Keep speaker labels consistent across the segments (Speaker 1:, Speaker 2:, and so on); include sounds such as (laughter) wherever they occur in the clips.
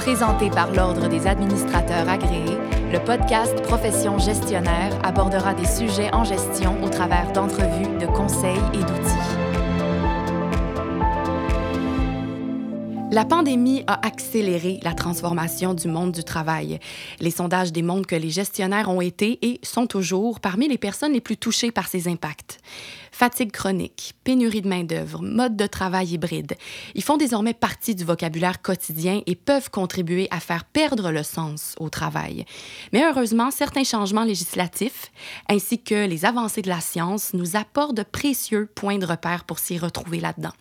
Speaker 1: Présenté par l'Ordre des administrateurs agréés, le podcast Profession gestionnaire abordera des sujets en gestion au travers d'entrevues, de conseils et d'outils. La pandémie a accéléré la transformation du monde du travail. Les sondages démontrent que les gestionnaires ont été et sont toujours parmi les personnes les plus touchées par ces impacts. Fatigue chronique, pénurie de main-d'œuvre, mode de travail hybride, ils font désormais partie du vocabulaire quotidien et peuvent contribuer à faire perdre le sens au travail. Mais heureusement, certains changements législatifs ainsi que les avancées de la science nous apportent de précieux points de repère pour s'y retrouver là-dedans.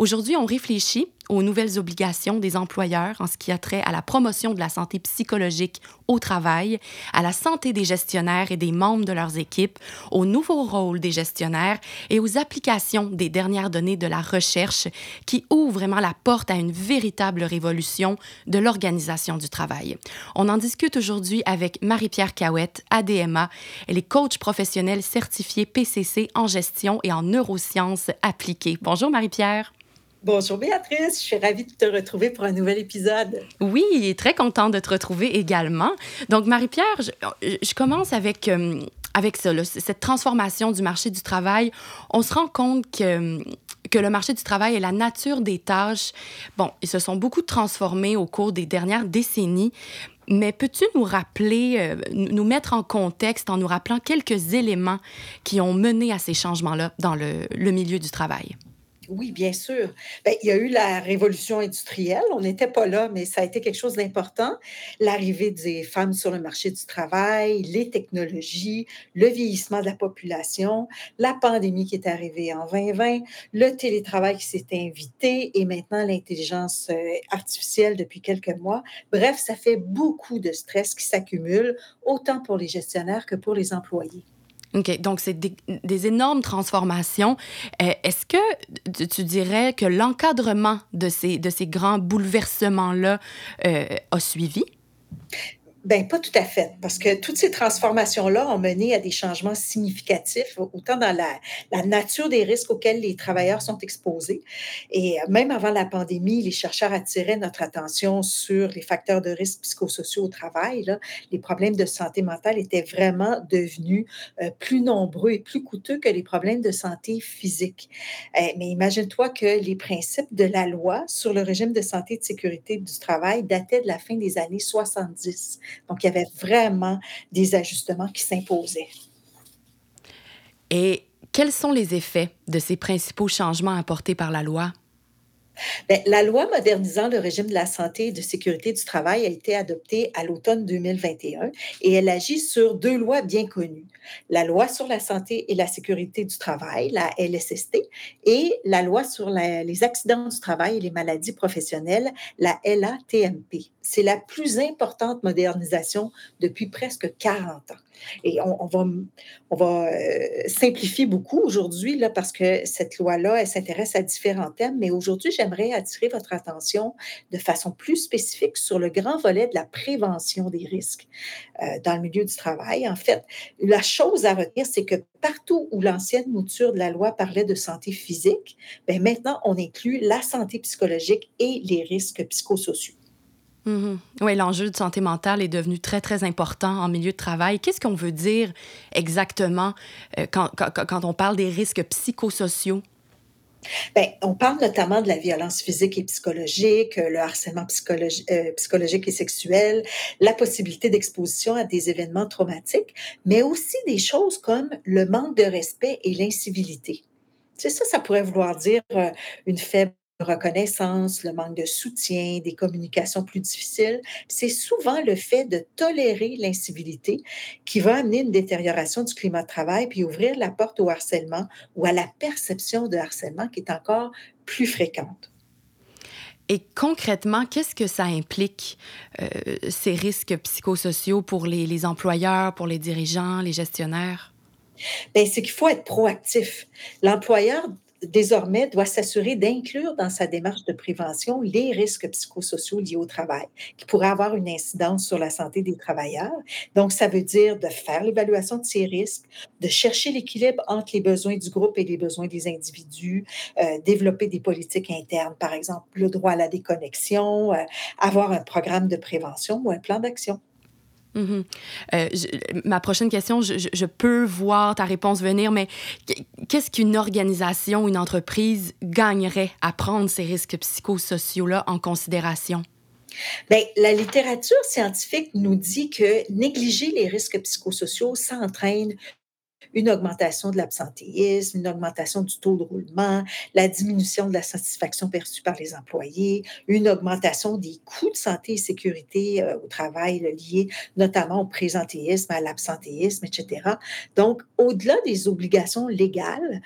Speaker 1: Aujourd'hui, on réfléchit aux nouvelles obligations des employeurs en ce qui a trait à la promotion de la santé psychologique au travail, à la santé des gestionnaires et des membres de leurs équipes, au nouveau rôle des gestionnaires et aux applications des dernières données de la recherche qui ouvrent vraiment la porte à une véritable révolution de l'organisation du travail. On en discute aujourd'hui avec Marie-Pierre Cahouette, ADMA. Elle est coach professionnelle certifiée PCC en gestion et en neurosciences appliquées. Bonjour Marie-Pierre.
Speaker 2: Bonjour Béatrice, je suis ravie de te retrouver pour un nouvel épisode.
Speaker 1: Oui, très contente de te retrouver également. Donc Marie-Pierre, je, commence avec, euh, avec ça, cette transformation du marché du travail. On se rend compte que que le marché du travail et la nature des tâches, bon, ils se sont beaucoup transformés au cours des dernières décennies. Mais peux-tu nous rappeler, euh, nous mettre en contexte en nous rappelant quelques éléments qui ont mené à ces changements-là dans le milieu du travail?
Speaker 2: Oui, bien sûr. Ben, il y a eu la révolution industrielle. On n'était pas là, mais ça a été quelque chose d'important. L'arrivée des femmes sur le marché du travail, les technologies, le vieillissement de la population, la pandémie qui est arrivée en 2020, le télétravail qui s'est invité et maintenant l'intelligence euh, artificielle depuis quelques mois. Bref, ça fait beaucoup de stress qui s'accumule, autant pour les gestionnaires que pour les employés.
Speaker 1: OK, donc c'est des, énormes transformations. Euh, est-ce que tu, dirais que l'encadrement de ces, de ces grands bouleversements-là euh, a suivi?
Speaker 2: Ben, pas tout à fait, parce que toutes ces transformations-là ont mené à des changements significatifs, autant dans la, nature des risques auxquels les travailleurs sont exposés. Et euh, même avant la pandémie, les chercheurs attiraient notre attention sur les facteurs de risque psychosociaux au travail. Les problèmes de santé mentale étaient vraiment devenus euh, plus nombreux et plus coûteux que les problèmes de santé physique. Euh, mais imagine-toi que les principes de la loi sur le régime de santé et de sécurité du travail dataient de la fin des années 70. Donc, il y avait vraiment des ajustements qui s'imposaient.
Speaker 1: Et quels sont les effets de ces principaux changements apportés par la loi?
Speaker 2: Bien, la loi modernisant le régime de la santé et de sécurité du travail a été adoptée à l'automne 2021 et elle agit sur deux lois bien connues. La loi sur la santé et la sécurité du travail, la LSST, et la loi sur les accidents du travail et les maladies professionnelles, la LATMP. C'est la plus importante modernisation depuis presque 40 ans. Et on, va, euh, simplifier beaucoup aujourd'hui parce que cette loi-là, elle s'intéresse à différents thèmes. Mais aujourd'hui, j'aimerais attirer votre attention de façon plus spécifique sur le grand volet de la prévention des risques euh, dans le milieu du travail. En fait, la chose à retenir, c'est que partout où l'ancienne mouture de la loi parlait de santé physique, bien maintenant, on inclut la santé psychologique et les risques psychosociaux.
Speaker 1: Mhm. Oui, l'enjeu de santé mentale est devenu très, très important en milieu de travail. Qu'est-ce qu'on veut dire exactement euh, quand, on parle des risques psychosociaux?
Speaker 2: Bien, on parle notamment de la violence physique et psychologique, le harcèlement euh, psychologique et sexuel, la possibilité d'exposition à des événements traumatiques, mais aussi des choses comme le manque de respect et l'incivilité. C'est ça, ça pourrait vouloir dire euh, une faible reconnaissance, le manque de soutien, des communications plus difficiles. C'est souvent le fait de tolérer l'incivilité qui va amener une détérioration du climat de travail puis ouvrir la porte au harcèlement ou à la perception de harcèlement qui est encore plus fréquente.
Speaker 1: Et concrètement, qu'est-ce que ça implique, euh, ces risques psychosociaux pour les, les employeurs, pour les dirigeants, les gestionnaires?
Speaker 2: Bien, c'est qu'il faut être proactif. L'employeur désormais, doit s'assurer d'inclure dans sa démarche de prévention les risques psychosociaux liés au travail, qui pourraient avoir une incidence sur la santé des travailleurs. Donc, ça veut dire de faire l'évaluation de ces risques, de chercher l'équilibre entre les besoins du groupe et les besoins des individus, euh, développer des politiques internes, par exemple le droit à la déconnexion, euh, avoir un programme de prévention ou un plan d'action.
Speaker 1: Euh, ma prochaine question, je, je, peux voir ta réponse venir, mais qu'est-ce qu'une organisation, une entreprise gagnerait à prendre ces risques psychosociaux-là en considération?
Speaker 2: Bien, la littérature scientifique nous dit que négliger les risques psychosociaux, ça entraîne une augmentation de l'absentéisme, une augmentation du taux de roulement, la diminution de la satisfaction perçue par les employés, une augmentation des coûts de santé et sécurité euh, au travail liés notamment au présentéisme, à l'absentéisme, etc. Donc, au-delà des obligations légales,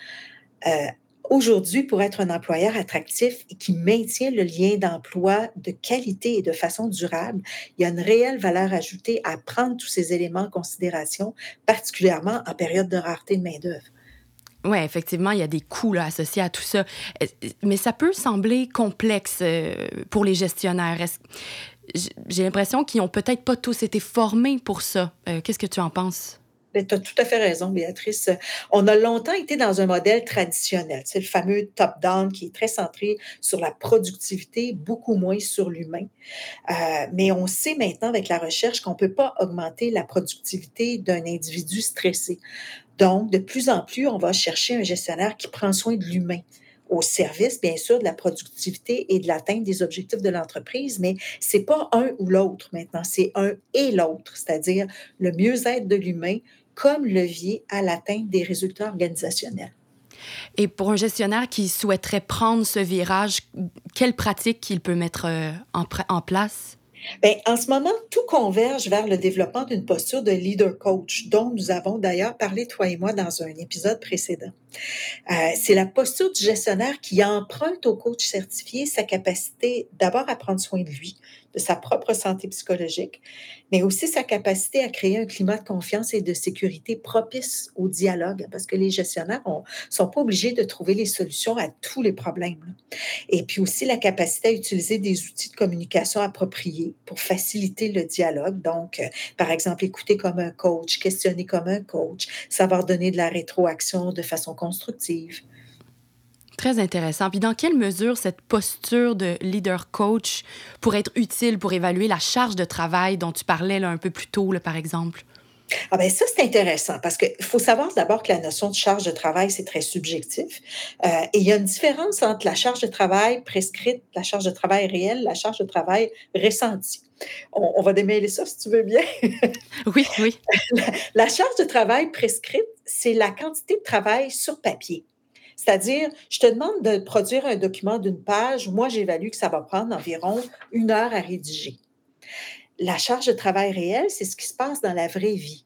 Speaker 2: euh, aujourd'hui, pour être un employeur attractif et qui maintient le lien d'emploi de qualité et de façon durable, il y a une réelle valeur ajoutée à prendre tous ces éléments en considération, particulièrement en période de rareté de main-d'œuvre.
Speaker 1: Oui, effectivement, il y a des coûts associés à tout ça. Mais ça peut sembler complexe euh, pour les gestionnaires. J'ai l'impression qu'ils n'ont peut-être pas tous été formés pour ça. Euh, qu'est-ce que tu en penses?
Speaker 2: Ben, tu as tout à fait raison, Béatrice. On a longtemps été dans un modèle traditionnel. C'est le fameux top-down qui est très centré sur la productivité, beaucoup moins sur l'humain. Euh, mais on sait maintenant avec la recherche qu'on ne peut pas augmenter la productivité d'un individu stressé. Donc, de plus en plus, on va chercher un gestionnaire qui prend soin de l'humain au service, bien sûr, de la productivité et de l'atteinte des objectifs de l'entreprise, mais c'est pas un ou l'autre maintenant, c'est un et l'autre, c'est-à-dire le mieux-être de l'humain comme levier à l'atteinte des résultats organisationnels.
Speaker 1: Et pour un gestionnaire qui souhaiterait prendre ce virage, quelles pratiques qu'il peut mettre euh, en, en place?
Speaker 2: Bien, en ce moment, tout converge vers le développement d'une posture de leader coach, dont nous avons d'ailleurs parlé, toi et moi, dans un épisode précédent. Euh, c'est la posture du gestionnaire qui emprunte au coach certifié sa capacité d'abord à prendre soin de lui, de sa propre santé psychologique, mais aussi sa capacité à créer un climat de confiance et de sécurité propice au dialogue, parce que les gestionnaires ne sont pas obligés de trouver les solutions à tous les problèmes. Et puis aussi la capacité à utiliser des outils de communication appropriés pour faciliter le dialogue. Donc, euh, par exemple, écouter comme un coach, questionner comme un coach, savoir donner de la rétroaction de façon
Speaker 1: Très intéressant. Puis dans quelle mesure cette posture de leader coach pourrait être utile pour évaluer la charge de travail dont tu parlais là, un peu plus tôt, par exemple?
Speaker 2: Ah ben ça, c'est intéressant parce qu'il faut savoir d'abord que la notion de charge de travail, c'est très subjectif. Euh, et il y a une différence entre la charge de travail prescrite, la charge de travail réelle, la charge de travail ressentie. On, va démêler ça si tu veux bien. (laughs)
Speaker 1: oui, oui.
Speaker 2: la charge de travail prescrite, c'est la quantité de travail sur papier. C'est-à-dire, je te demande de produire un document d'une page. Moi, j'évalue que ça va prendre environ une heure à rédiger. La charge de travail réelle, c'est ce qui se passe dans la vraie vie.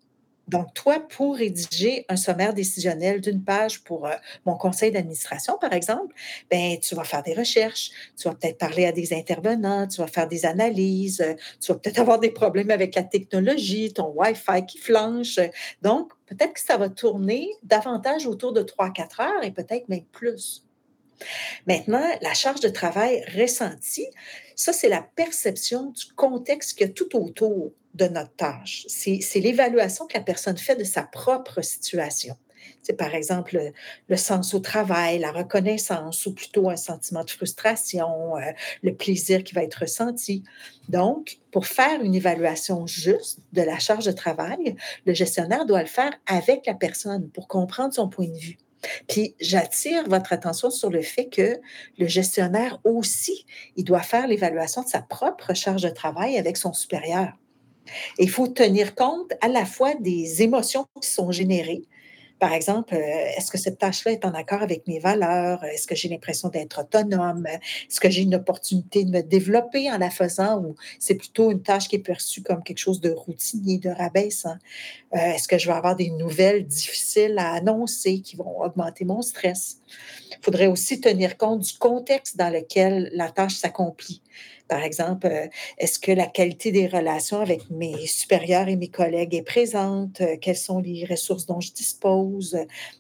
Speaker 2: Donc, toi, pour rédiger un sommaire décisionnel d'une page pour euh, mon conseil d'administration, par exemple, ben, tu vas faire des recherches, tu vas peut-être parler à des intervenants, tu vas faire des analyses, euh, tu vas peut-être (laughs) avoir des problèmes avec la technologie, ton Wi-Fi qui flanche. Donc, peut-être que ça va tourner davantage autour de 3-4 heures et peut-être même plus. Maintenant, la charge de travail ressentie, ça, c'est la perception du contexte qu'il y a tout autour de notre tâche. C'est l'évaluation que la personne fait de sa propre situation. C'est par exemple le, sens au travail, la reconnaissance ou plutôt un sentiment de frustration, euh, le plaisir qui va être ressenti. Donc, pour faire une évaluation juste de la charge de travail, le gestionnaire doit le faire avec la personne pour comprendre son point de vue. Puis j'attire votre attention sur le fait que le gestionnaire aussi, il doit faire l'évaluation de sa propre charge de travail avec son supérieur. il faut tenir compte à la fois des émotions qui sont générées, par exemple, euh, est-ce que cette tâche-là est en accord avec mes valeurs? Est-ce que j'ai l'impression d'être autonome? Est-ce que j'ai une opportunité de me développer en la faisant ou c'est plutôt une tâche qui est perçue comme quelque chose de routinier, de rabaissant? Euh, est-ce que je vais avoir des nouvelles difficiles à annoncer qui vont augmenter mon stress? Il faudrait aussi tenir compte du contexte dans lequel la tâche s'accomplit. Par exemple, euh, est-ce que la qualité des relations avec mes supérieurs et mes collègues est présente? Euh, quelles sont les ressources dont je dispose?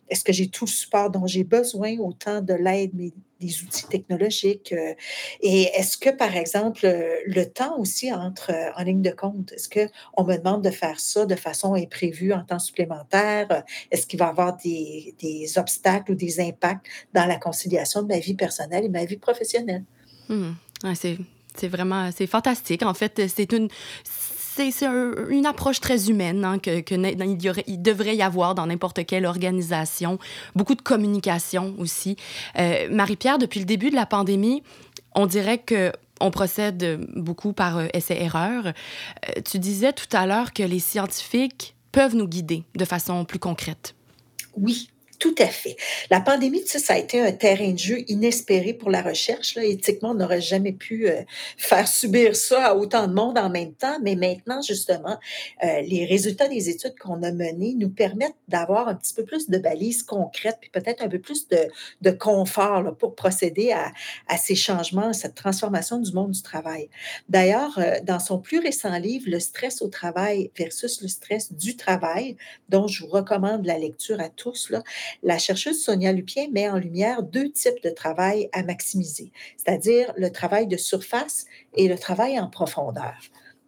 Speaker 2: Est-ce que j'ai tout le support dont j'ai besoin, autant de l'aide, mais des outils technologiques? Euh, et est-ce que, par exemple, le temps aussi entre en ligne de compte, est-ce qu'on me demande de faire ça de façon imprévue en temps supplémentaire? Est-ce qu'il va y avoir des, des, obstacles ou des impacts dans la conciliation de ma vie personnelle et ma vie professionnelle?
Speaker 1: Mmh. C'est vraiment c'est fantastique. En fait, c'est une approche très humaine hein, que, il, devrait y avoir dans n'importe quelle organisation. Beaucoup de communication aussi. Euh, Marie-Pierre, depuis le début de la pandémie, on dirait que on procède beaucoup par euh, essai-erreur. Euh, tu disais tout à l'heure que les scientifiques peuvent nous guider de façon plus concrète.
Speaker 2: Oui, tout à fait. La pandémie, tu sais, ça a été un terrain de jeu inespéré pour la recherche. Là. Éthiquement, on n'aurait jamais pu euh, faire subir ça à autant de monde en même temps. Mais maintenant, justement, euh, les résultats des études qu'on a menées nous permettent d'avoir un petit peu plus de balises concrètes, puis peut-être un peu plus de, de confort là, pour procéder à, à, ces changements, cette transformation du monde du travail. D'ailleurs, euh, dans son plus récent livre, Le stress au travail versus le stress du travail, dont je vous recommande la lecture à tous, là, la chercheuse Sonia Lupien met en lumière deux types de travail à maximiser, c'est-à-dire le travail de surface et le travail en profondeur.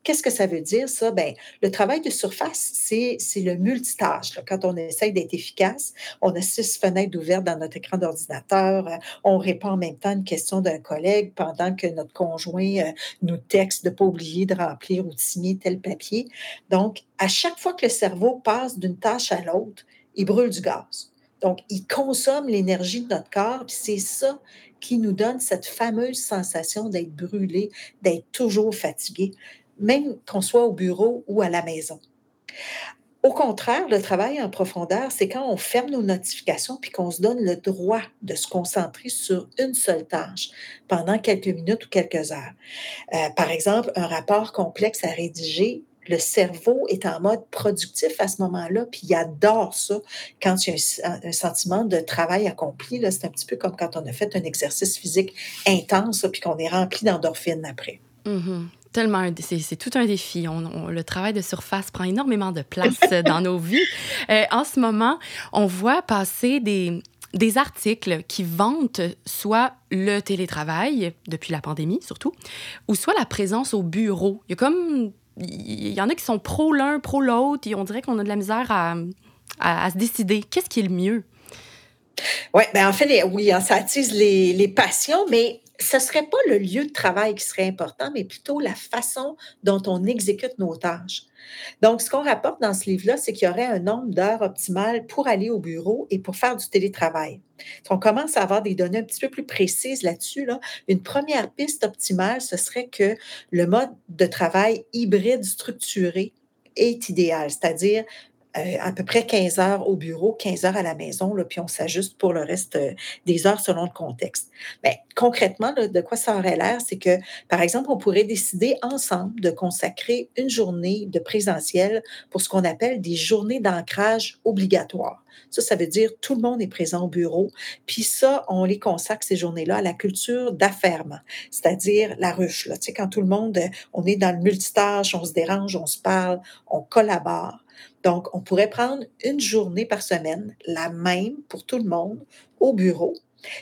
Speaker 2: Qu'est-ce que ça veut dire, ça? Bien, le travail de surface, c'est, le multitâche. Quand on essaye d'être efficace, on a six fenêtres ouvertes dans notre écran d'ordinateur, euh, on répond en même temps à une question d'un collègue pendant que notre conjoint euh, nous texte de ne pas oublier de remplir ou de signer tel papier. Donc, à chaque fois que le cerveau passe d'une tâche à l'autre, il brûle du gaz. Donc, il consomme l'énergie de notre corps, puis c'est ça qui nous donne cette fameuse sensation d'être brûlé, d'être toujours fatigué, même qu'on soit au bureau ou à la maison. Au contraire, le travail en profondeur, c'est quand on ferme nos notifications puis qu'on se donne le droit de se concentrer sur une seule tâche pendant quelques minutes ou quelques heures. Euh, par exemple, un rapport complexe à rédiger, le cerveau est en mode productif à ce moment-là, puis il adore ça quand il y a un, sentiment de travail accompli. C'est un petit peu comme quand on a fait un exercice physique intense, puis qu'on est rempli d'endorphines après.
Speaker 1: Mm-hmm. Tellement, c'est tout un défi. le travail de surface prend énormément de place dans nos vies. Euh, en ce moment, on voit passer des, des articles qui vantent soit le télétravail, depuis la pandémie surtout, ou soit la présence au bureau. Il y a comme il y en a qui sont pro l'un, pro l'autre, et on dirait qu'on a de la misère à, à, se décider. Qu'est-ce qui est le mieux?
Speaker 2: Oui, ben en fait, oui, hein, ça attise les, les passions, mais ce ne serait pas le lieu de travail qui serait important, mais plutôt la façon dont on exécute nos tâches. Donc, ce qu'on rapporte dans ce livre-là, c'est qu'il y aurait un nombre d'heures optimales pour aller au bureau et pour faire du télétravail. on commence à avoir des données un petit peu plus précises là-dessus. Là. Une première piste optimale, ce serait que le mode de travail hybride structuré est idéal, c'est-à-dire euh, à peu près 15 heures au bureau, 15 heures à la maison, là, puis on s'ajuste pour le reste euh, des heures selon le contexte. Mais concrètement, de quoi ça aurait l'air, c'est que, par exemple, on pourrait décider ensemble de consacrer une journée de présentiel pour ce qu'on appelle des journées d'ancrage obligatoires. Ça, ça veut dire tout le monde est présent au bureau. Puis ça, on les consacre ces journées-là à la culture d'affairement, c'est-à-dire la ruche. Là. Tu sais, quand tout le monde, on est dans le multitâche, on se dérange, on se parle, on collabore. Donc, on pourrait prendre une journée par semaine, la même pour tout le monde, au bureau,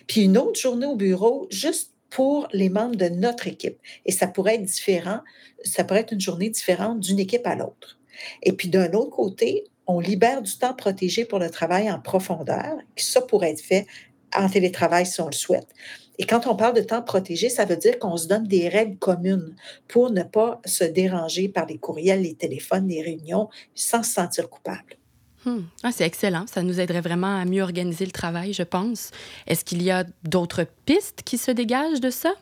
Speaker 2: puis une autre journée au bureau juste pour les membres de notre équipe. Et ça pourrait être différent, ça pourrait être une journée différente d'une équipe à l'autre. Et puis d'un autre côté, on libère du temps protégé pour le travail en profondeur, ça pourrait être fait en télétravail si on le souhaite. Et quand on parle de temps protégé, ça veut dire qu'on se donne des règles communes pour ne pas se déranger par les courriels, les téléphones, les réunions, sans se sentir coupable.
Speaker 1: Hmm. Ah, c'est excellent. Ça nous aiderait vraiment à mieux organiser le travail, je pense. Est-ce qu'il y a d'autres pistes qui se dégagent de ça?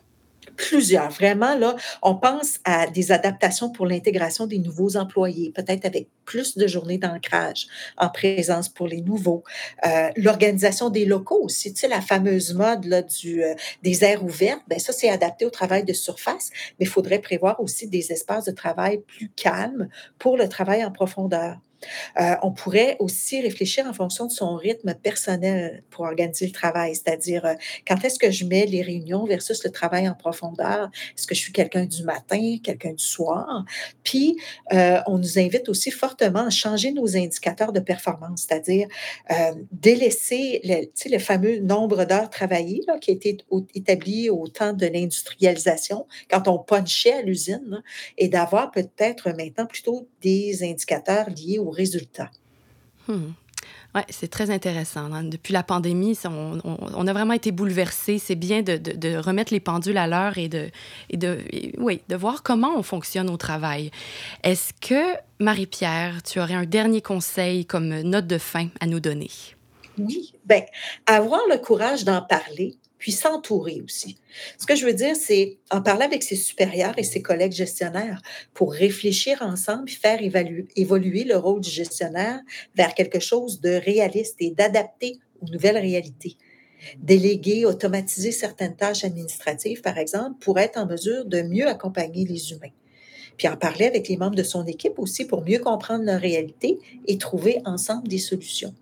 Speaker 2: Plusieurs. Vraiment, là, on pense à des adaptations pour l'intégration des nouveaux employés, peut-être avec plus de journées d'ancrage en présence pour les nouveaux. Euh, l'organisation des locaux aussi, tu sais, la fameuse mode là, du, euh, des aires ouvertes, ben ça, c'est adapté au travail de surface, mais il faudrait prévoir aussi des espaces de travail plus calmes pour le travail en profondeur. Euh, on pourrait aussi réfléchir en fonction de son rythme personnel pour organiser le travail, c'est-à-dire euh, quand est-ce que je mets les réunions versus le travail en profondeur? Est-ce que je suis quelqu'un du matin, quelqu'un du soir? Puis, euh, on nous invite aussi fortement à changer nos indicateurs de performance, c'est-à-dire délaisser le, fameux nombre d'heures travaillées qui a été établi au temps de l'industrialisation, quand on punchait à l'usine, et d'avoir peut-être maintenant plutôt des indicateurs liés aux résultats.
Speaker 1: Hmm. Oui, c'est très intéressant. Hein. Depuis la pandémie, on, a vraiment été bouleversés. C'est bien de, remettre les pendules à l'heure et, de, et de, oui, de voir comment on fonctionne au travail. Est-ce que, Marie-Pierre, tu aurais un dernier conseil comme note de fin à nous donner?
Speaker 2: Oui, bien, avoir le courage d'en parler, puis s'entourer aussi. Ce que je veux dire, c'est en parler avec ses supérieurs et ses collègues gestionnaires pour réfléchir ensemble et faire évoluer le rôle du gestionnaire vers quelque chose de réaliste et d'adapté aux nouvelles réalités. Déléguer, automatiser certaines tâches administratives, par exemple, pour être en mesure de mieux accompagner les humains. Puis en parler avec les membres de son équipe aussi pour mieux comprendre leur réalité et trouver ensemble des solutions.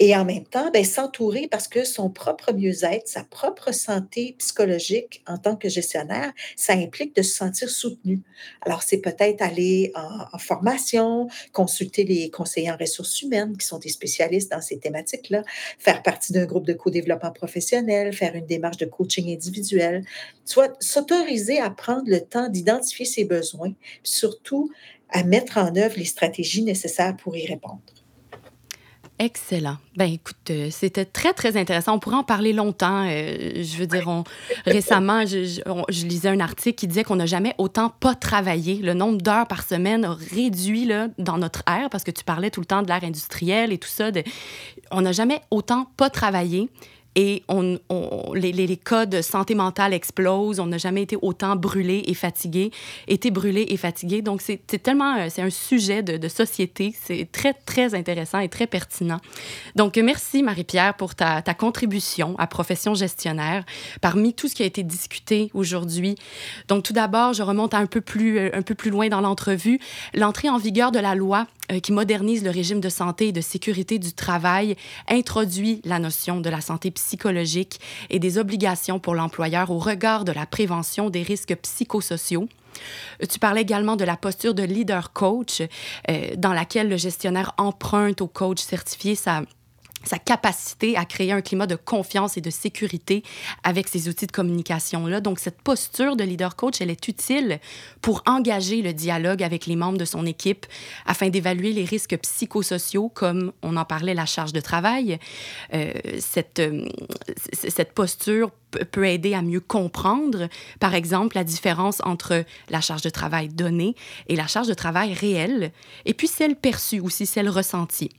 Speaker 2: Et en même temps, ben, s'entourer parce que son propre mieux-être, sa propre santé psychologique en tant que gestionnaire, ça implique de se sentir soutenu. Alors, c'est peut-être aller en, formation, consulter les conseillers en ressources humaines qui sont des spécialistes dans ces thématiques-là, faire partie d'un groupe de co-développement professionnel, faire une démarche de coaching individuel, soit s'autoriser à prendre le temps d'identifier ses besoins, surtout à mettre en œuvre les stratégies nécessaires pour y répondre.
Speaker 1: Excellent. Ben écoute, euh, c'était très, très intéressant. On pourrait en parler longtemps. Euh, je veux dire, récemment, je, lisais un article qui disait qu'on n'a jamais autant pas travaillé. Le nombre d'heures par semaine réduit là, dans notre ère, parce que tu parlais tout le temps de l'ère industrielle et tout ça. on n'a jamais autant pas travaillé et on, les, les, codes santé mentale explosent. On n'a jamais été autant brûlé et fatigué, été brûlé et fatigué. Donc, c'est tellement, euh, c'est un sujet de, société. C'est très, très intéressant et très pertinent. Donc, merci, Marie-Pierre, pour ta, ta, contribution à Profession gestionnaire parmi tout ce qui a été discuté aujourd'hui. Donc, tout d'abord, je remonte un peu plus, euh, un peu plus loin dans l'entrevue. L'entrée en vigueur de la loi euh, qui modernise le régime de santé et de sécurité du travail introduit la notion de la santé psychologique et des obligations pour l'employeur au regard de la prévention des risques psychosociaux. Euh, tu parlais également de la posture de leader coach, euh, dans laquelle le gestionnaire emprunte au coach certifié sa sa capacité à créer un climat de confiance et de sécurité avec ces outils de communication-là. Donc, cette posture de leader coach, elle est utile pour engager le dialogue avec les membres de son équipe afin d'évaluer les risques psychosociaux, comme on en parlait, la charge de travail. Euh, cette, euh, cette posture peut aider à mieux comprendre, par exemple, la différence entre la charge de travail donnée et la charge de travail réelle, et puis celle perçue aussi, celle ressentie.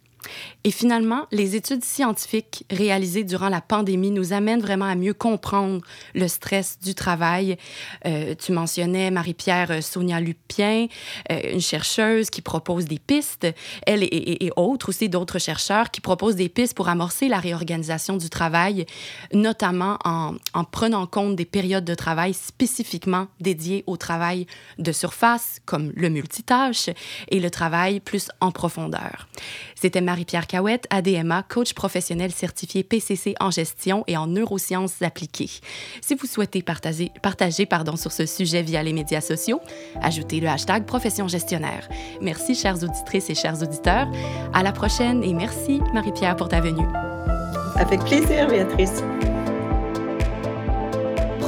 Speaker 1: Et finalement, les études scientifiques réalisées durant la pandémie nous amènent vraiment à mieux comprendre le stress du travail. Euh, tu mentionnais Marie-Pierre euh, Sonia Lupien, euh, une chercheuse qui propose des pistes, elle et, autres aussi, d'autres chercheurs qui proposent des pistes pour amorcer la réorganisation du travail, notamment en, en prenant compte des périodes de travail spécifiquement dédiées au travail de surface, comme le multitâche, et le travail plus en profondeur. C'était Marie-Pierre Cahouette, ADMA, coach professionnel certifié PCC en gestion et en neurosciences appliquées. Si vous souhaitez partager, partager pardon, sur ce sujet via les médias sociaux, ajoutez le hashtag profession gestionnaire. Merci, chères auditrices et chers auditeurs. À la prochaine et merci, Marie-Pierre, pour ta venue.
Speaker 2: Avec plaisir, Béatrice.